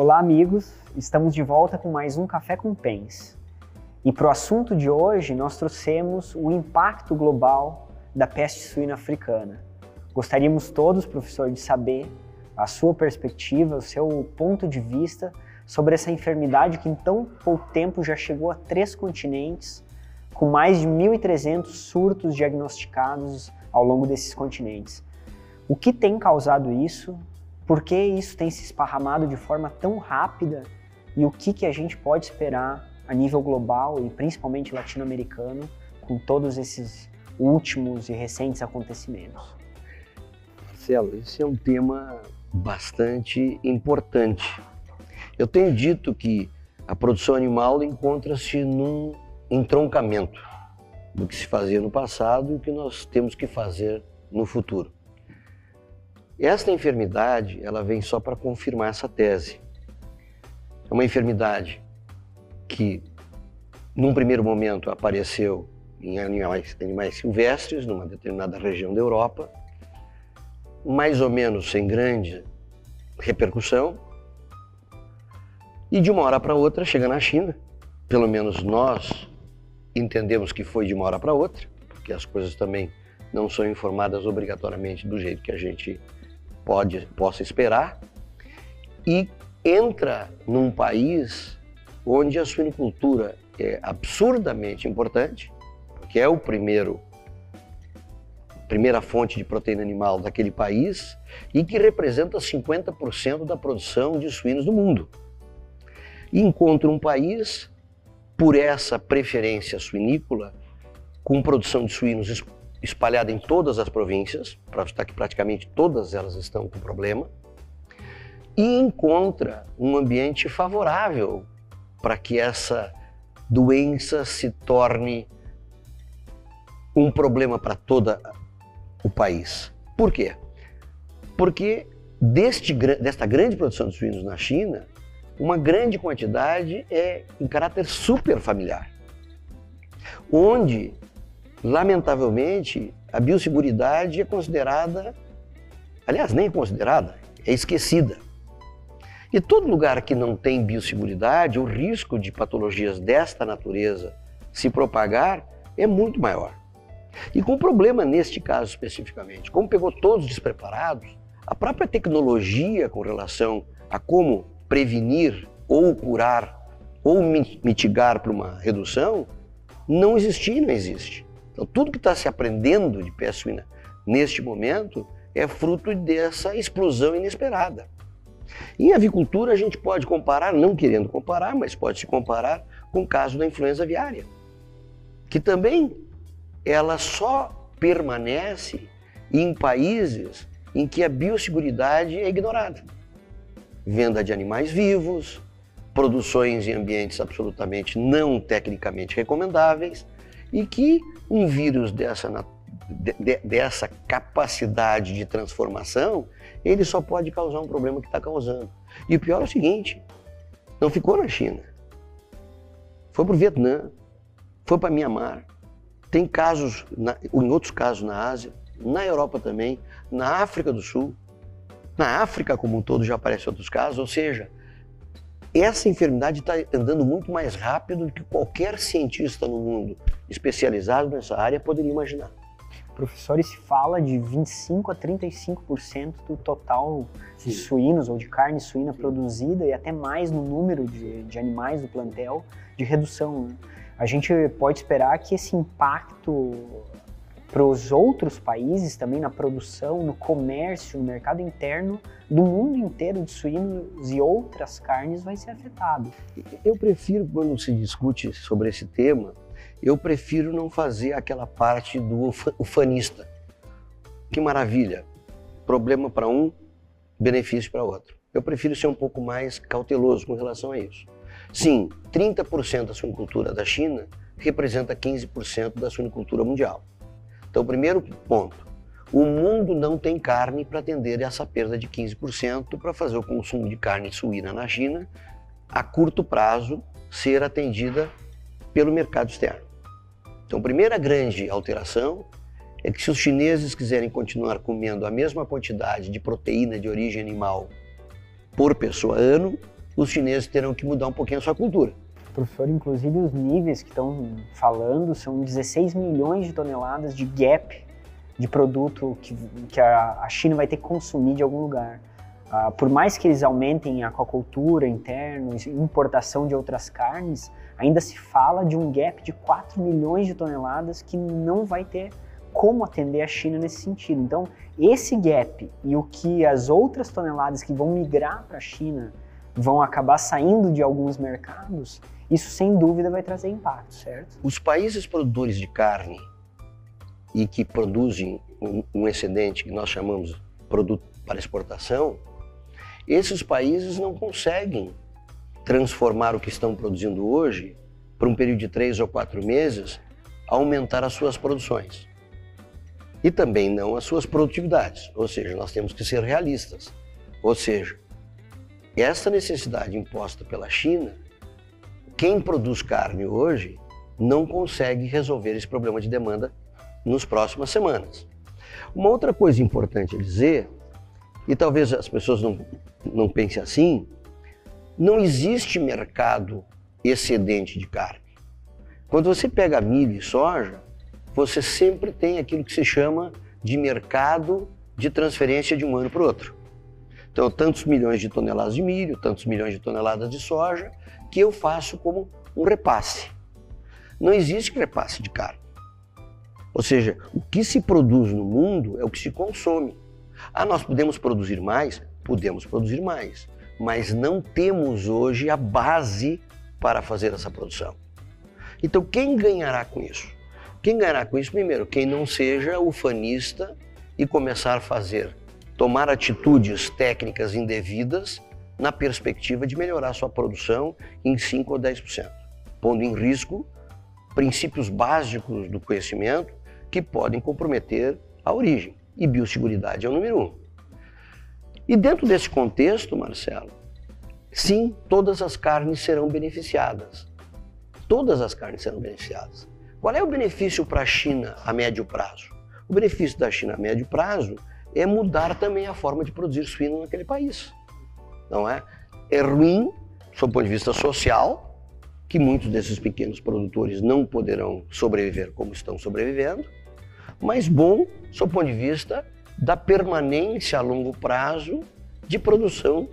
Olá, amigos. Estamos de volta com mais um Café com Pens. E para o assunto de hoje, nós trouxemos o impacto global da peste suína africana. Gostaríamos todos, professor, de saber a sua perspectiva, o seu ponto de vista sobre essa enfermidade que em tão pouco tempo já chegou a três continentes, com mais de 1.300 surtos diagnosticados ao longo desses continentes. O que tem causado isso? Por que isso tem se esparramado de forma tão rápida? E o que, que a gente pode esperar a nível global e principalmente latino-americano com todos esses últimos e recentes acontecimentos? Marcelo, esse é um tema bastante importante. Eu tenho dito que a produção animal encontra-se num entroncamento do que se fazia no passado e o que nós temos que fazer no futuro. Esta enfermidade, ela vem só para confirmar essa tese. É uma enfermidade que, num primeiro momento, apareceu em animais, animais silvestres, numa determinada região da Europa, mais ou menos sem grande repercussão, e de uma hora para outra chega na China. Pelo menos nós entendemos que foi de uma hora para outra, porque as coisas também não são informadas obrigatoriamente do jeito que a gente pode, possa esperar, e entra num país onde a suinocultura é absurdamente importante, que é o primeiro primeira fonte de proteína animal daquele país e que representa 50% da produção de suínos do mundo. E encontra um país, por essa preferência suinícola, com produção de suínos espalhada em todas as províncias, para estar que praticamente todas elas estão com problema, e encontra um ambiente favorável para que essa doença se torne um problema para todo o país. Por quê? Porque deste, desta grande produção de suínos na China, uma grande quantidade é em caráter super familiar, onde lamentavelmente, a biosseguridade é considerada, aliás, nem é considerada, é esquecida. E todo lugar que não tem biosseguridade, o risco de patologias desta natureza se propagar é muito maior. E com problema neste caso especificamente, como pegou todos despreparados, a própria tecnologia com relação a como prevenir ou curar ou mitigar para uma redução não existia e não existe. Então, tudo que está se aprendendo de peste suína neste momento é fruto dessa explosão inesperada. Em avicultura, a gente pode comparar, não querendo comparar, mas pode se comparar com o caso da influenza aviária, que também ela só permanece em países em que a biosseguridade é ignorada. Venda de animais vivos, produções em ambientes absolutamente não tecnicamente recomendáveis e que um vírus dessa, de, dessa capacidade de transformação, ele só pode causar um problema que está causando. E o pior é o seguinte, não ficou na China, foi para o Vietnã, foi para Mianmar, tem casos, na, em outros casos na Ásia, na Europa também, na África do Sul, na África como um todo já aparecem outros casos, ou seja, essa enfermidade está andando muito mais rápido do que qualquer cientista no mundo especializado nessa área poderia imaginar. Professor, se fala de 25 a 35% do total Sim. de suínos ou de carne suína Sim. produzida e até mais no número de, de animais do plantel de redução. Né? A gente pode esperar que esse impacto para os outros países também na produção, no comércio, no mercado interno do mundo inteiro de suínos e outras carnes vai ser afetado. Eu prefiro, quando se discute sobre esse tema, eu prefiro não fazer aquela parte do ufanista. Que maravilha! Problema para um, benefício para outro. Eu prefiro ser um pouco mais cauteloso com relação a isso. Sim, 30% da suinicultura da China representa 15% da suinicultura mundial. Então, primeiro ponto, o mundo não tem carne para atender essa perda de 15% para fazer o consumo de carne suína na China a curto prazo ser atendida pelo mercado externo. Então, a primeira grande alteração é que se os chineses quiserem continuar comendo a mesma quantidade de proteína de origem animal por pessoa ano, os chineses terão que mudar um pouquinho a sua cultura. Professor, inclusive os níveis que estão falando são 16 milhões de toneladas de gap de produto que, que a, a China vai ter que consumir de algum lugar. Uh, por mais que eles aumentem a aquacultura interna, importação de outras carnes, ainda se fala de um gap de 4 milhões de toneladas que não vai ter como atender a China nesse sentido. Então, esse gap e o que as outras toneladas que vão migrar para a China vão acabar saindo de alguns mercados, isso sem dúvida vai trazer impacto, certo? Os países produtores de carne e que produzem um, excedente que nós chamamos produto para exportação, esses países não conseguem transformar o que estão produzindo hoje por um período de três ou quatro meses, aumentar as suas produções. E também não as suas produtividades. Ou seja, nós temos que ser realistas. Ou seja, essa necessidade imposta pela China, quem produz carne hoje não consegue resolver esse problema de demanda nas próximas semanas. Uma outra coisa importante a dizer, e talvez as pessoas não, não pensem assim, não existe mercado excedente de carne. Quando você pega milho e soja, você sempre tem aquilo que se chama de mercado de transferência de um ano para o outro. Então, tantos milhões de toneladas de milho, tantos milhões de toneladas de soja, que eu faço como um repasse. Não existe repasse de carne. Ou seja, o que se produz no mundo é o que se consome. Ah, nós podemos produzir mais? Podemos produzir mais, mas não temos hoje a base para fazer essa produção. Então, quem ganhará com isso? Quem ganhará com isso, primeiro, quem não seja ufanista e começar a fazer tomar atitudes técnicas indevidas na perspectiva de melhorar sua produção em 5 ou 10%, pondo em risco princípios básicos do conhecimento que podem comprometer a origem. E biosseguridade é o número um. E dentro desse contexto, Marcelo, sim, todas as carnes serão beneficiadas. Todas as carnes serão beneficiadas. Qual é o benefício para a China a médio prazo? O benefício da China a médio prazo é mudar também a forma de produzir suíno naquele país. Não é? É ruim, do ponto de vista social, que muitos desses pequenos produtores não poderão sobreviver como estão sobrevivendo, mas bom, do ponto de vista da permanência a longo prazo de produção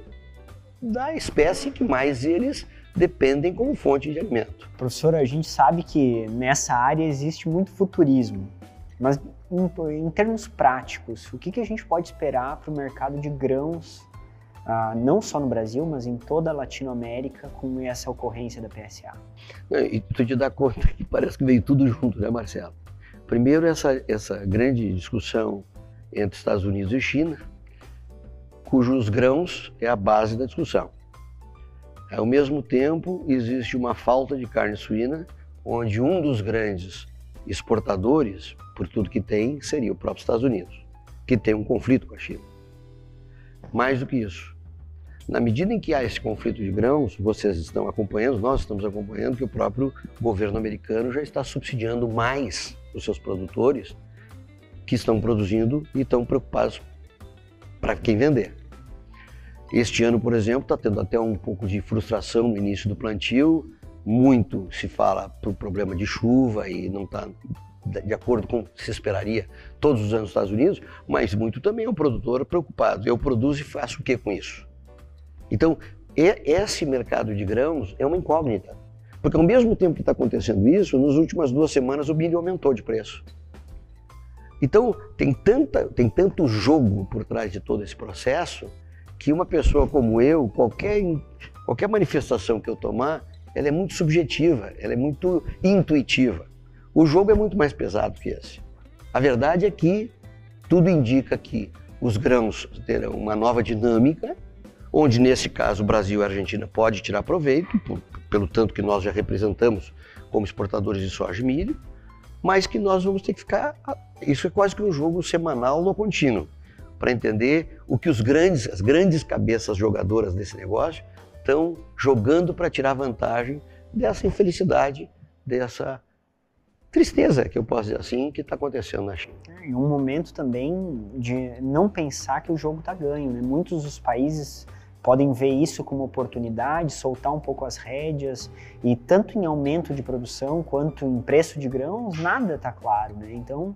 da espécie que mais eles dependem como fonte de alimento. Professor, a gente sabe que nessa área existe muito futurismo, mas em, em termos práticos, o que, que a gente pode esperar para o mercado de grãos, uh, não só no Brasil, mas em toda a Latinoamérica, com essa ocorrência da PSA? E tu te dá conta que parece que veio tudo junto, né, Marcelo? Primeiro, essa, essa grande discussão entre Estados Unidos e China, cujos grãos é a base da discussão. Ao mesmo tempo, existe uma falta de carne suína, onde um dos grandes exportadores, por tudo que tem, seria o próprio Estados Unidos, que tem um conflito com a China. Mais do que isso, na medida em que há esse conflito de grãos, vocês estão acompanhando, nós estamos acompanhando que o próprio governo americano já está subsidiando mais os seus produtores que estão produzindo e estão preocupados para quem vender. Este ano, por exemplo, está tendo até um pouco de frustração no início do plantio, muito se fala para o problema de chuva e não está de acordo com o que se esperaria todos os anos nos Estados Unidos, mas muito também é o produtor preocupado. Eu produzo e faço o que com isso? Então, esse mercado de grãos é uma incógnita. Porque ao mesmo tempo que está acontecendo isso, nas últimas duas semanas o milho aumentou de preço. Então, tem, tanta, tem tanto jogo por trás de todo esse processo que uma pessoa como eu, qualquer, qualquer manifestação que eu tomar, ela é muito subjetiva, ela é muito intuitiva. O jogo é muito mais pesado que esse. A verdade é que tudo indica que os grãos terão uma nova dinâmica, onde nesse caso o Brasil e a Argentina pode tirar proveito, por, pelo tanto que nós já representamos como exportadores de soja e milho, mas que nós vamos ter que ficar. Isso é quase que um jogo semanal no contínuo, para entender o que os grandes, as grandes cabeças jogadoras desse negócio estão jogando para tirar vantagem dessa infelicidade, dessa tristeza, que eu posso dizer assim, que está acontecendo na China. É, um momento também de não pensar que o jogo está ganho. Né? Muitos dos países podem ver isso como oportunidade, soltar um pouco as rédeas e tanto em aumento de produção quanto em preço de grãos, nada está claro, né? Então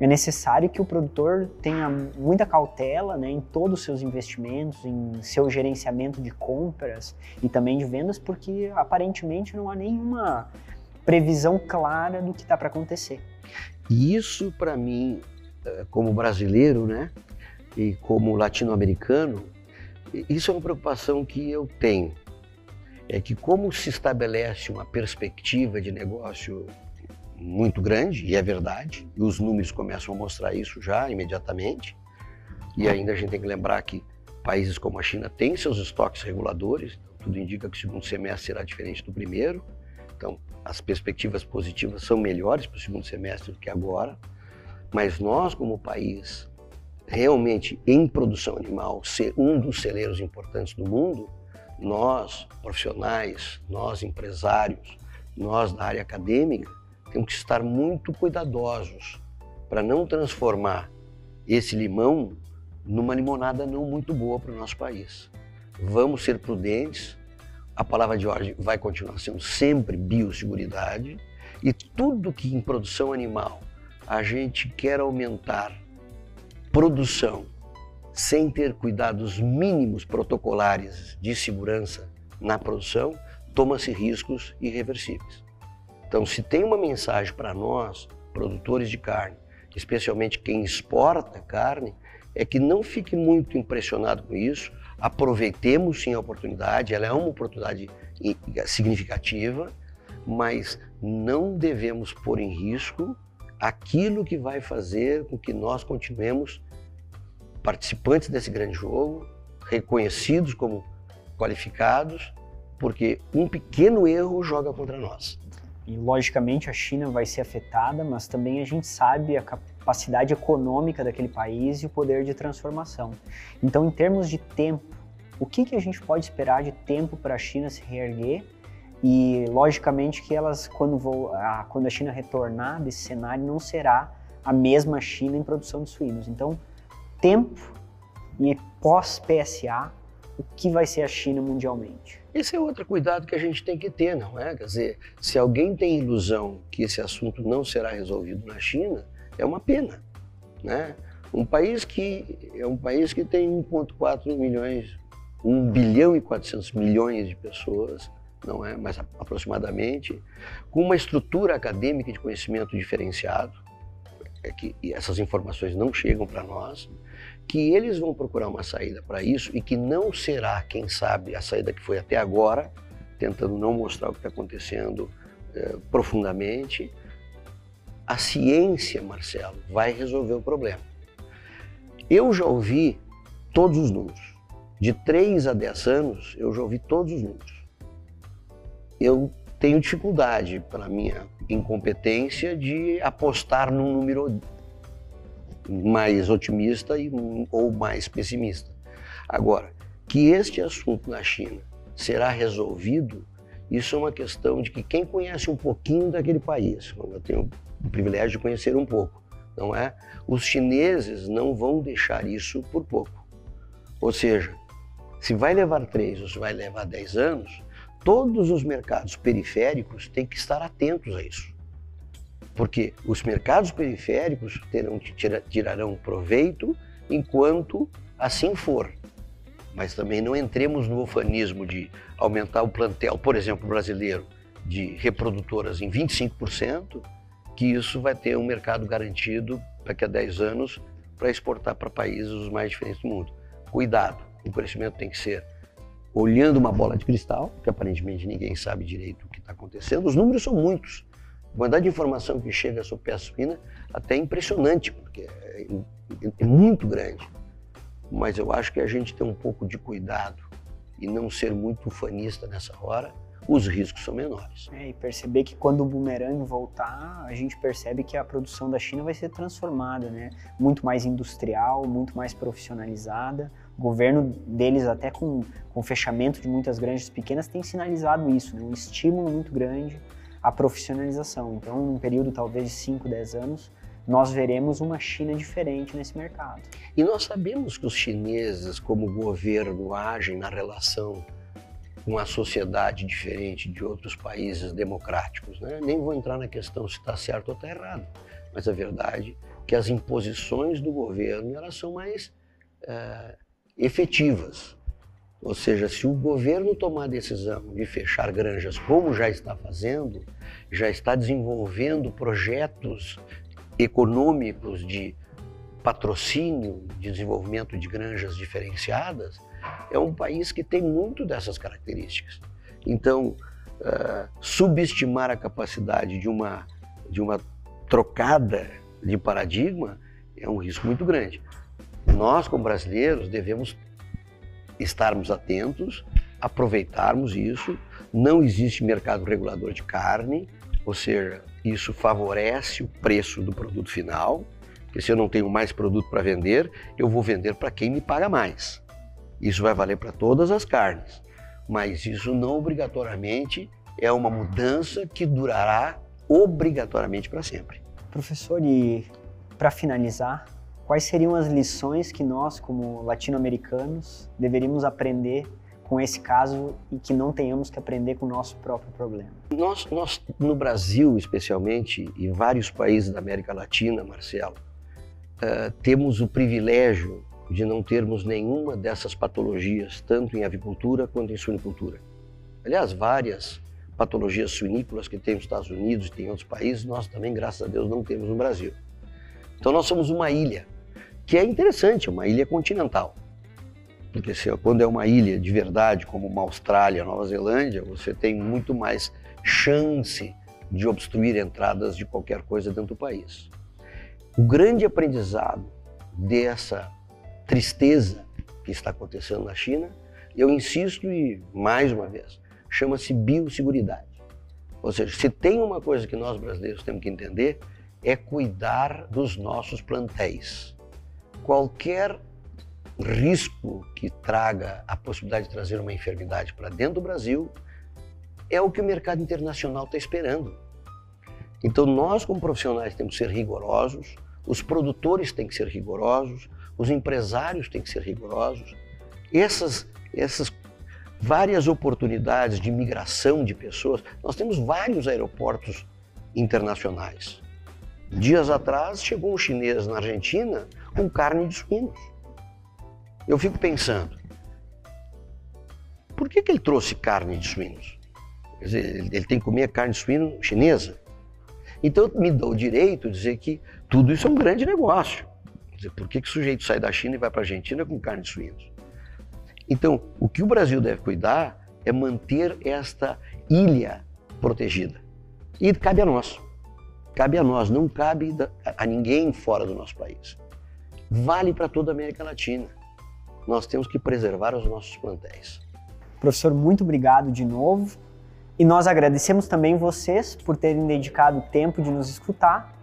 é necessário que o produtor tenha muita cautela né, em todos os seus investimentos, em seu gerenciamento de compras e também de vendas, porque aparentemente não há nenhuma previsão clara do que está para acontecer. E isso, para mim, eh, como brasileiro, né, e como latino-americano, isso é uma preocupação que eu tenho. É que como se estabelece uma perspectiva de negócio muito grande, e é verdade, e os números começam a mostrar isso já imediatamente, e ainda a gente tem que lembrar que países como a China têm seus estoques reguladores, então tudo indica que o segundo semestre será diferente do primeiro, então as perspectivas positivas são melhores para o segundo semestre do que agora, mas nós como país realmente em produção animal ser um dos celeiros importantes do mundo, nós, profissionais, nós, empresários, nós da área acadêmica, temos que estar muito cuidadosos para não transformar esse limão numa limonada não muito boa para o nosso país. Vamos ser prudentes, a palavra de ordem vai continuar sendo sempre biosseguridade e tudo que em produção animal a gente quer aumentar produção sem ter cuidados mínimos protocolares de segurança na produção, toma-se riscos irreversíveis. Então, se tem uma mensagem para nós, produtores de carne, especialmente quem exporta carne, é que não fique muito impressionado com isso, aproveitemos sim a oportunidade, ela é uma oportunidade significativa, mas não devemos pôr em risco aquilo que vai fazer com que nós continuemos participantes desse grande jogo, reconhecidos como qualificados, porque um pequeno erro joga contra nós. E logicamente a China vai ser afetada, mas também a gente sabe a capacidade econômica daquele país e o poder de transformação. Então, em termos de tempo, o que, que a gente pode esperar de tempo para a China se reerguer e, logicamente, que elas, quando, vou, a, quando a China retornar desse cenário, não será a mesma China em produção de suínos. Então, tempo e pós-PSA, o que vai ser a China mundialmente? Esse é outro cuidado que a gente tem que ter, não é? Quer dizer, se alguém tem ilusão que esse assunto não será resolvido na China, é uma pena, né? Um país que é um país que tem 1,4 milhões, 1 bilhão e 400 milhões de pessoas, não é, mas aproximadamente, com uma estrutura acadêmica de conhecimento diferenciado, é que essas informações não chegam para nós, que eles vão procurar uma saída para isso e que não será, quem sabe, a saída que foi até agora, tentando não mostrar o que está acontecendo é, profundamente. A ciência, Marcelo, vai resolver o problema. Eu já ouvi todos os números. De 3 a 10 anos, eu já ouvi todos os números eu tenho dificuldade, pela minha incompetência, de apostar num número mais otimista e, ou mais pessimista. Agora, que este assunto na China será resolvido, isso é uma questão de que quem conhece um pouquinho daquele país, eu tenho o privilégio de conhecer um pouco, não é? Os chineses não vão deixar isso por pouco. Ou seja, se vai levar três ou se vai levar dez anos, todos os mercados periféricos têm que estar atentos a isso. Porque os mercados periféricos terão, tirarão proveito enquanto assim for. Mas também não entremos no ufanismo de aumentar o plantel, por exemplo, brasileiro, de reprodutoras em 25%, que isso vai ter um mercado garantido daqui a 10 anos para exportar para países os mais diferentes do mundo. Cuidado, o crescimento tem que ser olhando uma bola de cristal, que aparentemente ninguém sabe direito o que está acontecendo. Os números são muitos. A quantidade de informação que chega sobre peça suína até é impressionante, porque é, é, é muito grande. Mas eu acho que a gente tem um pouco de cuidado e não ser muito fanista nessa hora, os riscos são menores. É, e perceber que quando o boomerang voltar, a gente percebe que a produção da China vai ser transformada, né? Muito mais industrial, muito mais profissionalizada. O governo deles, até com, com o fechamento de muitas granjas pequenas, tem sinalizado isso, né? um estímulo muito grande à profissionalização. Então, num período talvez de 5, 10 anos, nós veremos uma China diferente nesse mercado. E nós sabemos que os chineses, como governo, agem na relação com a sociedade diferente de outros países democráticos. Né? Nem vou entrar na questão se está certo ou está errado, mas a verdade é que as imposições do governo elas são mais é, efetivas. Ou seja, se o governo tomar a decisão de fechar granjas, como já está fazendo, já está desenvolvendo projetos econômicos de patrocínio de desenvolvimento de granjas diferenciadas, é um país que tem muito dessas características. Então, uh, subestimar a capacidade de uma, de uma trocada de paradigma é um risco muito grande. Nós, como brasileiros, devemos estarmos atentos, aproveitarmos isso. Não existe mercado regulador de carne, ou seja, isso favorece o preço do produto final porque se eu não tenho mais produto para vender, eu vou vender para quem me paga mais. Isso vai valer para todas as carnes, mas isso não obrigatoriamente é uma mudança que durará obrigatoriamente para sempre. Professor, e para finalizar, quais seriam as lições que nós, como latino-americanos, deveríamos aprender com esse caso e que não tenhamos que aprender com o nosso próprio problema? Nós, nós no Brasil, especialmente, e vários países da América Latina, Marcelo, uh, temos o privilégio de não termos nenhuma dessas patologias, tanto em avicultura quanto em suinicultura. Aliás, várias patologias suinícolas que tem nos Estados Unidos e tem em outros países, nós também, graças a Deus, não temos no Brasil. Então nós somos uma ilha, que é interessante, uma ilha continental. Porque se, quando é uma ilha de verdade, como uma Austrália, Nova Zelândia, você tem muito mais chance de obstruir entradas de qualquer coisa dentro do país. O grande aprendizado dessa tristeza que está acontecendo na China, eu insisto e mais uma vez, chama-se biosseguridade. Ou seja, se tem uma coisa que nós brasileiros temos que entender, é cuidar dos nossos plantéis. Qualquer risco que traga a possibilidade de trazer uma enfermidade para dentro do Brasil é o que o mercado internacional está esperando. Então, nós, como profissionais, temos que ser rigorosos, os produtores têm que ser rigorosos, os empresários têm que ser rigorosos. Essas, essas várias oportunidades de migração de pessoas, nós temos vários aeroportos internacionais. Dias atrás chegou um chinês na Argentina com carne de suínos. Eu fico pensando, por que, que ele trouxe carne de suínos? Quer dizer, ele tem que comer carne de suíno chinesa? Então me dá o direito de dizer que tudo isso é um grande negócio. Quer dizer, por que, que o sujeito sai da China e vai para a Argentina com carne de suínos? Então, o que o Brasil deve cuidar é manter esta ilha protegida. E cabe a nós. Cabe a nós, não cabe a ninguém fora do nosso país. Vale para toda a América Latina. Nós temos que preservar os nossos plantéis. Professor, muito obrigado de novo. E nós agradecemos também vocês por terem dedicado o tempo de nos escutar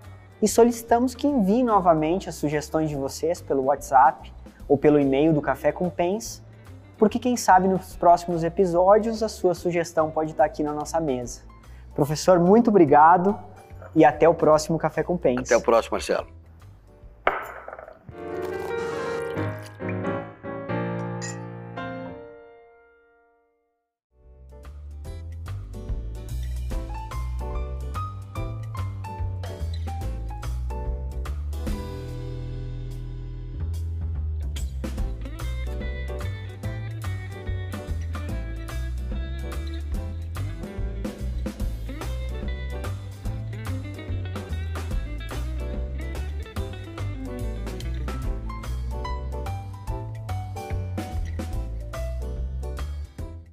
e solicitamos que enviem novamente as sugestões de vocês pelo WhatsApp ou pelo e-mail do Café com Pens, porque quem sabe nos próximos episódios a sua sugestão pode estar aqui na nossa mesa. Professor, muito obrigado e até o próximo Café com Pens. Até o próximo, Marcelo.